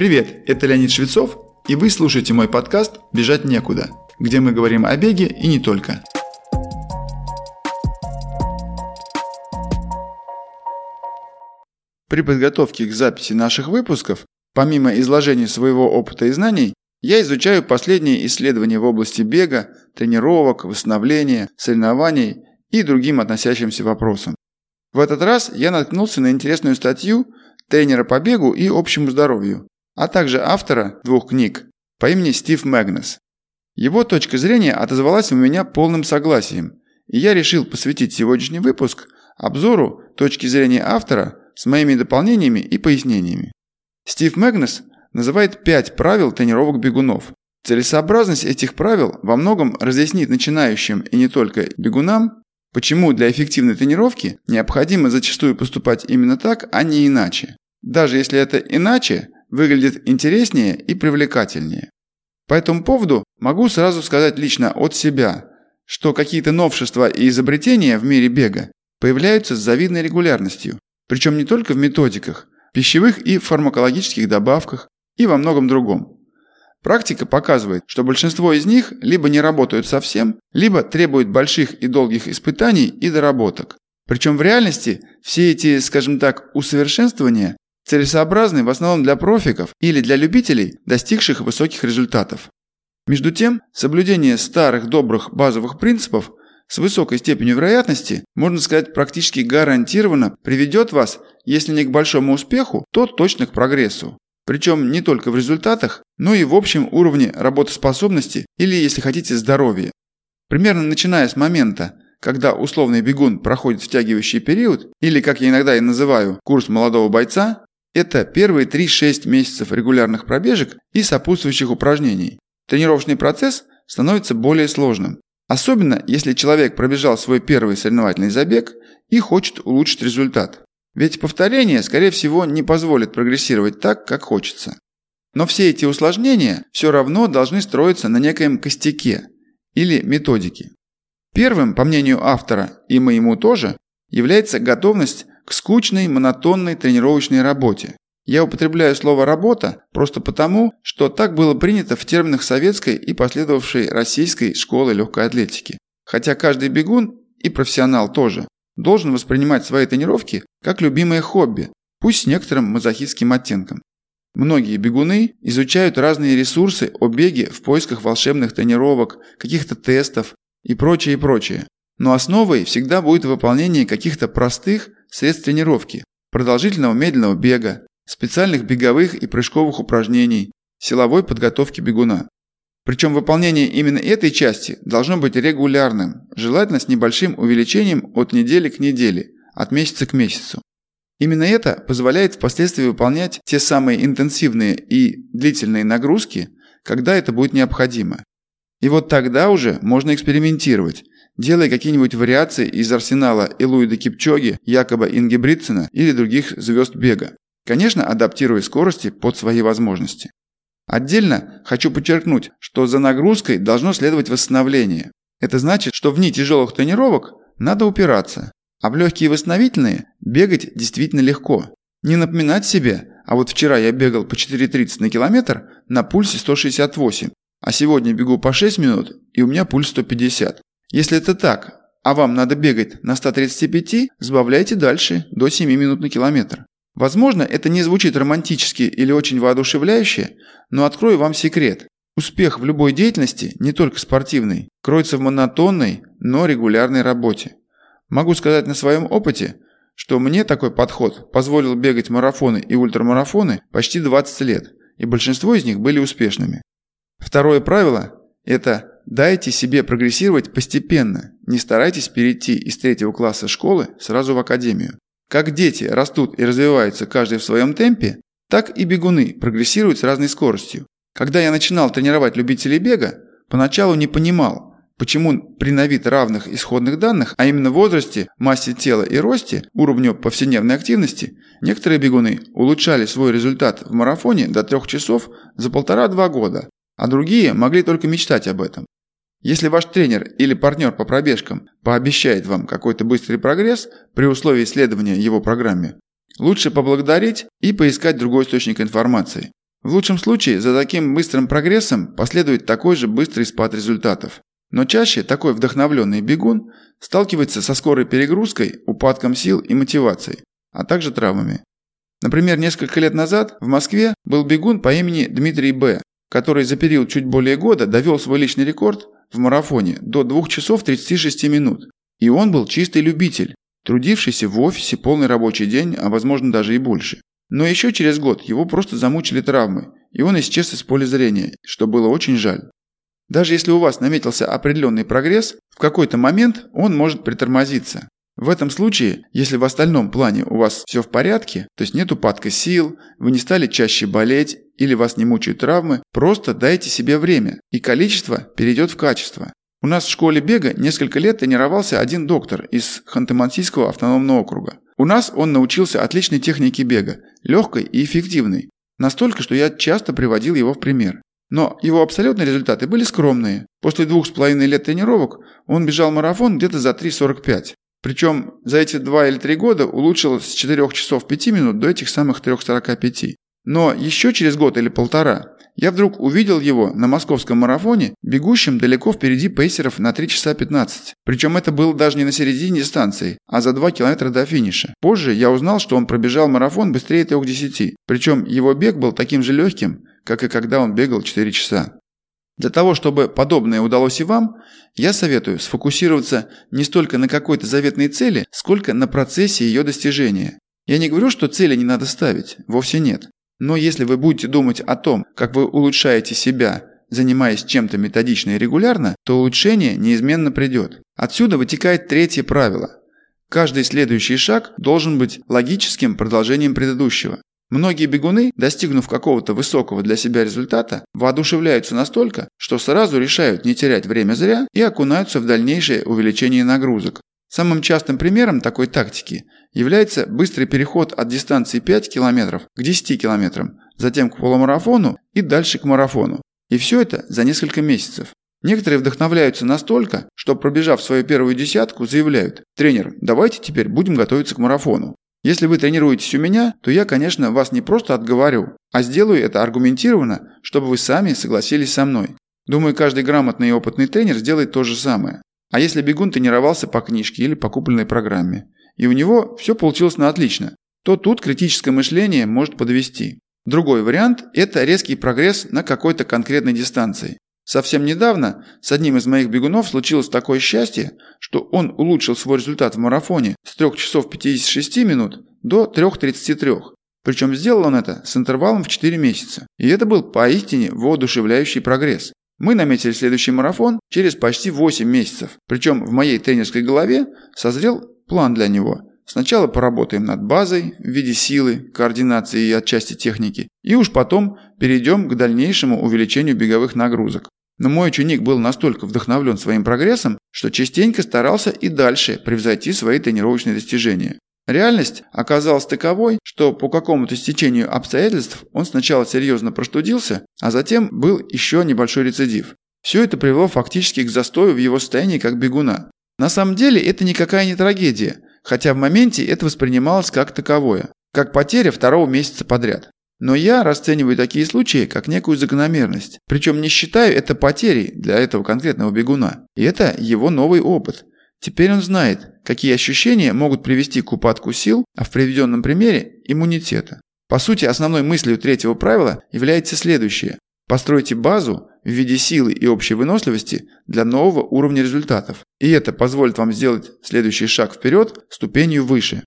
Привет, это Леонид Швецов, и вы слушаете мой подкаст «Бежать некуда», где мы говорим о беге и не только. При подготовке к записи наших выпусков, помимо изложения своего опыта и знаний, я изучаю последние исследования в области бега, тренировок, восстановления, соревнований и другим относящимся вопросам. В этот раз я наткнулся на интересную статью тренера по бегу и общему здоровью, а также автора двух книг по имени Стив Мэгнес. Его точка зрения отозвалась у меня полным согласием, и я решил посвятить сегодняшний выпуск обзору точки зрения автора с моими дополнениями и пояснениями. Стив Мэгнес называет пять правил тренировок бегунов. Целесообразность этих правил во многом разъяснит начинающим и не только бегунам, почему для эффективной тренировки необходимо зачастую поступать именно так, а не иначе. Даже если это иначе выглядит интереснее и привлекательнее. По этому поводу могу сразу сказать лично от себя, что какие-то новшества и изобретения в мире бега появляются с завидной регулярностью, причем не только в методиках, пищевых и фармакологических добавках и во многом другом. Практика показывает, что большинство из них либо не работают совсем, либо требуют больших и долгих испытаний и доработок. Причем в реальности все эти, скажем так, усовершенствования целесообразны в основном для профиков или для любителей, достигших высоких результатов. Между тем, соблюдение старых добрых базовых принципов с высокой степенью вероятности, можно сказать, практически гарантированно приведет вас, если не к большому успеху, то точно к прогрессу. Причем не только в результатах, но и в общем уровне работоспособности или, если хотите, здоровья. Примерно начиная с момента, когда условный бегун проходит втягивающий период, или, как я иногда и называю, курс молодого бойца, это первые 3-6 месяцев регулярных пробежек и сопутствующих упражнений. Тренировочный процесс становится более сложным. Особенно, если человек пробежал свой первый соревновательный забег и хочет улучшить результат. Ведь повторение, скорее всего, не позволит прогрессировать так, как хочется. Но все эти усложнения все равно должны строиться на некоем костяке или методике. Первым, по мнению автора, и моему тоже, является готовность к скучной, монотонной тренировочной работе. Я употребляю слово «работа» просто потому, что так было принято в терминах советской и последовавшей российской школы легкой атлетики. Хотя каждый бегун, и профессионал тоже, должен воспринимать свои тренировки как любимое хобби, пусть с некоторым мазохистским оттенком. Многие бегуны изучают разные ресурсы о беге в поисках волшебных тренировок, каких-то тестов и прочее, и прочее. Но основой всегда будет выполнение каких-то простых средств тренировки, продолжительного медленного бега, специальных беговых и прыжковых упражнений, силовой подготовки бегуна. Причем выполнение именно этой части должно быть регулярным, желательно с небольшим увеличением от недели к неделе, от месяца к месяцу. Именно это позволяет впоследствии выполнять те самые интенсивные и длительные нагрузки, когда это будет необходимо. И вот тогда уже можно экспериментировать, делая какие-нибудь вариации из арсенала Элуида Кипчоги, Якоба Ингебритсена или других звезд бега. Конечно, адаптируя скорости под свои возможности. Отдельно хочу подчеркнуть, что за нагрузкой должно следовать восстановление. Это значит, что в дни тяжелых тренировок надо упираться, а в легкие восстановительные бегать действительно легко. Не напоминать себе, а вот вчера я бегал по 4.30 на километр на пульсе 168, а сегодня бегу по 6 минут и у меня пульс 150. Если это так, а вам надо бегать на 135, сбавляйте дальше до 7 минут на километр. Возможно, это не звучит романтически или очень воодушевляюще, но открою вам секрет. Успех в любой деятельности, не только спортивной, кроется в монотонной, но регулярной работе. Могу сказать на своем опыте, что мне такой подход позволил бегать марафоны и ультрамарафоны почти 20 лет, и большинство из них были успешными. Второе правило – это дайте себе прогрессировать постепенно, не старайтесь перейти из третьего класса школы сразу в академию. Как дети растут и развиваются каждый в своем темпе, так и бегуны прогрессируют с разной скоростью. Когда я начинал тренировать любителей бега, поначалу не понимал, почему при на вид равных исходных данных, а именно возрасте, массе тела и росте, уровню повседневной активности, некоторые бегуны улучшали свой результат в марафоне до 3 часов за полтора-два года, а другие могли только мечтать об этом. Если ваш тренер или партнер по пробежкам пообещает вам какой-то быстрый прогресс при условии следования его программе, лучше поблагодарить и поискать другой источник информации. В лучшем случае за таким быстрым прогрессом последует такой же быстрый спад результатов. Но чаще такой вдохновленный бегун сталкивается со скорой перегрузкой, упадком сил и мотивацией, а также травмами. Например, несколько лет назад в Москве был бегун по имени Дмитрий Б., который за период чуть более года довел свой личный рекорд в марафоне до 2 часов 36 минут. И он был чистый любитель, трудившийся в офисе полный рабочий день, а возможно даже и больше. Но еще через год его просто замучили травмы, и он исчез из поля зрения, что было очень жаль. Даже если у вас наметился определенный прогресс, в какой-то момент он может притормозиться. В этом случае, если в остальном плане у вас все в порядке, то есть нет упадка сил, вы не стали чаще болеть или вас не мучают травмы, просто дайте себе время, и количество перейдет в качество. У нас в школе бега несколько лет тренировался один доктор из Ханты-Мансийского автономного округа. У нас он научился отличной технике бега, легкой и эффективной. Настолько, что я часто приводил его в пример. Но его абсолютные результаты были скромные. После двух с половиной лет тренировок он бежал марафон где-то за 3.45. Причем за эти два или три года улучшил с 4 часов 5 минут до этих самых 3.45. Но еще через год или полтора я вдруг увидел его на московском марафоне, бегущим далеко впереди пейсеров на 3 часа 15. Причем это было даже не на середине дистанции, а за 2 километра до финиша. Позже я узнал, что он пробежал марафон быстрее 3.10. Причем его бег был таким же легким, как и когда он бегал 4 часа. Для того, чтобы подобное удалось и вам, я советую сфокусироваться не столько на какой-то заветной цели, сколько на процессе ее достижения. Я не говорю, что цели не надо ставить, вовсе нет. Но если вы будете думать о том, как вы улучшаете себя, занимаясь чем-то методично и регулярно, то улучшение неизменно придет. Отсюда вытекает третье правило. Каждый следующий шаг должен быть логическим продолжением предыдущего. Многие бегуны, достигнув какого-то высокого для себя результата, воодушевляются настолько, что сразу решают не терять время зря и окунаются в дальнейшее увеличение нагрузок. Самым частым примером такой тактики является быстрый переход от дистанции 5 км к 10 км, затем к полумарафону и дальше к марафону. И все это за несколько месяцев. Некоторые вдохновляются настолько, что пробежав свою первую десятку, заявляют «Тренер, давайте теперь будем готовиться к марафону». Если вы тренируетесь у меня, то я, конечно, вас не просто отговорю, а сделаю это аргументированно, чтобы вы сами согласились со мной. Думаю, каждый грамотный и опытный тренер сделает то же самое. А если бегун тренировался по книжке или по купленной программе, и у него все получилось на отлично, то тут критическое мышление может подвести. Другой вариант – это резкий прогресс на какой-то конкретной дистанции. Совсем недавно с одним из моих бегунов случилось такое счастье, что он улучшил свой результат в марафоне с 3 часов 56 минут до 3.33. Причем сделал он это с интервалом в 4 месяца. И это был поистине воодушевляющий прогресс. Мы наметили следующий марафон через почти 8 месяцев. Причем в моей тренерской голове созрел план для него. Сначала поработаем над базой в виде силы, координации и отчасти техники. И уж потом перейдем к дальнейшему увеличению беговых нагрузок. Но мой ученик был настолько вдохновлен своим прогрессом, что частенько старался и дальше превзойти свои тренировочные достижения. Реальность оказалась таковой, что по какому-то стечению обстоятельств он сначала серьезно простудился, а затем был еще небольшой рецидив. Все это привело фактически к застою в его состоянии как бегуна. На самом деле это никакая не трагедия, хотя в моменте это воспринималось как таковое, как потеря второго месяца подряд. Но я расцениваю такие случаи как некую закономерность. Причем не считаю это потерей для этого конкретного бегуна. И это его новый опыт. Теперь он знает, какие ощущения могут привести к упадку сил, а в приведенном примере – иммунитета. По сути, основной мыслью третьего правила является следующее. Постройте базу в виде силы и общей выносливости для нового уровня результатов. И это позволит вам сделать следующий шаг вперед ступенью выше.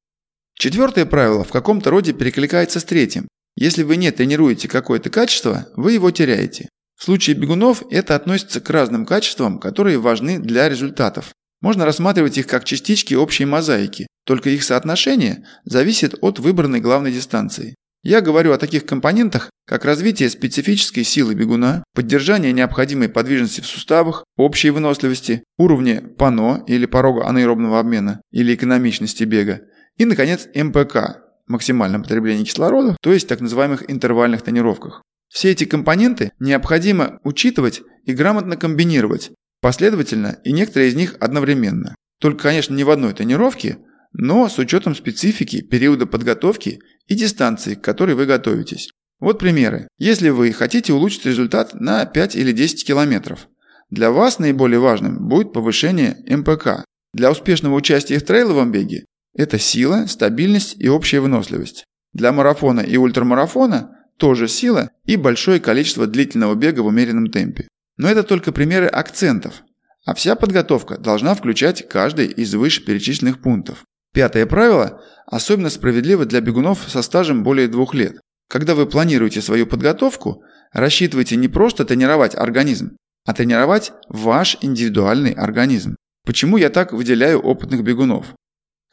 Четвертое правило в каком-то роде перекликается с третьим. Если вы не тренируете какое-то качество, вы его теряете. В случае бегунов это относится к разным качествам, которые важны для результатов. Можно рассматривать их как частички общей мозаики, только их соотношение зависит от выбранной главной дистанции. Я говорю о таких компонентах, как развитие специфической силы бегуна, поддержание необходимой подвижности в суставах, общей выносливости, уровня ПАНО или порога анаэробного обмена или экономичности бега и, наконец, МПК максимальном потреблении кислорода, то есть так называемых интервальных тренировках. Все эти компоненты необходимо учитывать и грамотно комбинировать, последовательно и некоторые из них одновременно. Только, конечно, не в одной тренировке, но с учетом специфики периода подготовки и дистанции, к которой вы готовитесь. Вот примеры. Если вы хотите улучшить результат на 5 или 10 километров, для вас наиболее важным будет повышение МПК. Для успешного участия в трейловом беге это сила, стабильность и общая выносливость. Для марафона и ультрамарафона тоже сила и большое количество длительного бега в умеренном темпе. Но это только примеры акцентов, а вся подготовка должна включать каждый из вышеперечисленных пунктов. Пятое правило особенно справедливо для бегунов со стажем более двух лет. Когда вы планируете свою подготовку, рассчитывайте не просто тренировать организм, а тренировать ваш индивидуальный организм. Почему я так выделяю опытных бегунов?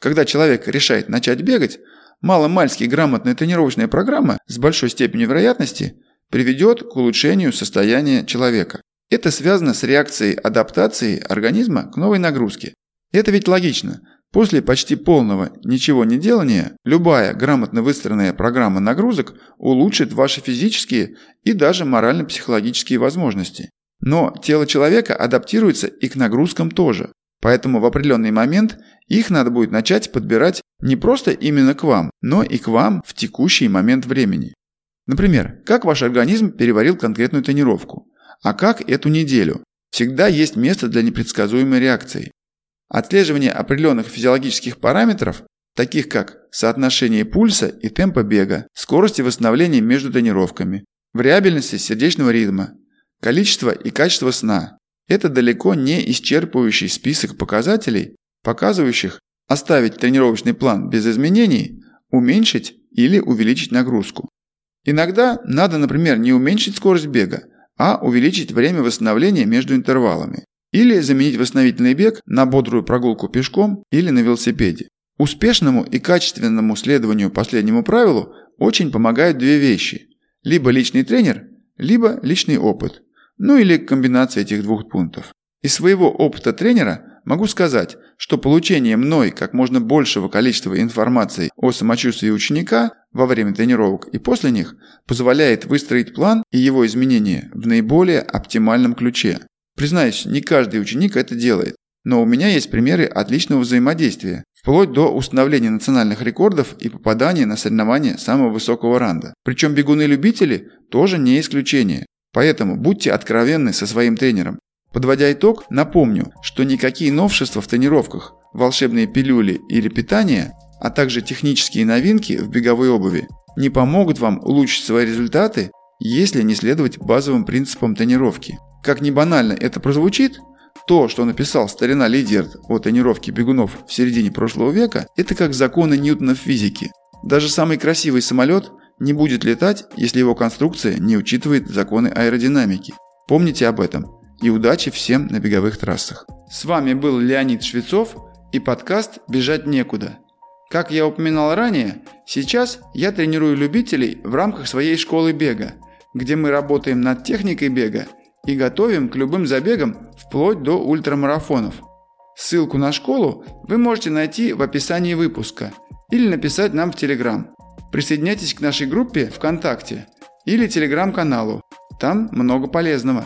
Когда человек решает начать бегать, маломальски грамотная тренировочная программа с большой степенью вероятности приведет к улучшению состояния человека. Это связано с реакцией адаптации организма к новой нагрузке. Это ведь логично. После почти полного ничего не делания, любая грамотно выстроенная программа нагрузок улучшит ваши физические и даже морально-психологические возможности. Но тело человека адаптируется и к нагрузкам тоже. Поэтому в определенный момент их надо будет начать подбирать не просто именно к вам, но и к вам в текущий момент времени. Например, как ваш организм переварил конкретную тренировку, а как эту неделю. Всегда есть место для непредсказуемой реакции. Отслеживание определенных физиологических параметров, таких как соотношение пульса и темпа бега, скорости восстановления между тренировками, вариабельности сердечного ритма, количество и качество сна – это далеко не исчерпывающий список показателей, показывающих оставить тренировочный план без изменений, уменьшить или увеличить нагрузку. Иногда надо, например, не уменьшить скорость бега, а увеличить время восстановления между интервалами. Или заменить восстановительный бег на бодрую прогулку пешком или на велосипеде. Успешному и качественному следованию последнему правилу очень помогают две вещи. Либо личный тренер, либо личный опыт. Ну или комбинация этих двух пунктов. Из своего опыта тренера могу сказать, что получение мной как можно большего количества информации о самочувствии ученика во время тренировок и после них позволяет выстроить план и его изменения в наиболее оптимальном ключе. Признаюсь, не каждый ученик это делает, но у меня есть примеры отличного взаимодействия, вплоть до установления национальных рекордов и попадания на соревнования самого высокого ранга. Причем бегуны-любители тоже не исключение. Поэтому будьте откровенны со своим тренером. Подводя итог, напомню, что никакие новшества в тренировках, волшебные пилюли или питание, а также технические новинки в беговой обуви не помогут вам улучшить свои результаты, если не следовать базовым принципам тренировки. Как ни банально это прозвучит, то, что написал старина Лидерт о тренировке бегунов в середине прошлого века, это как законы Ньютона в физике. Даже самый красивый самолет не будет летать, если его конструкция не учитывает законы аэродинамики. Помните об этом. И удачи всем на беговых трассах. С вами был Леонид Швецов и подкаст «Бежать некуда». Как я упоминал ранее, сейчас я тренирую любителей в рамках своей школы бега, где мы работаем над техникой бега и готовим к любым забегам вплоть до ультрамарафонов. Ссылку на школу вы можете найти в описании выпуска или написать нам в Телеграм. Присоединяйтесь к нашей группе ВКонтакте или Телеграм-каналу. Там много полезного.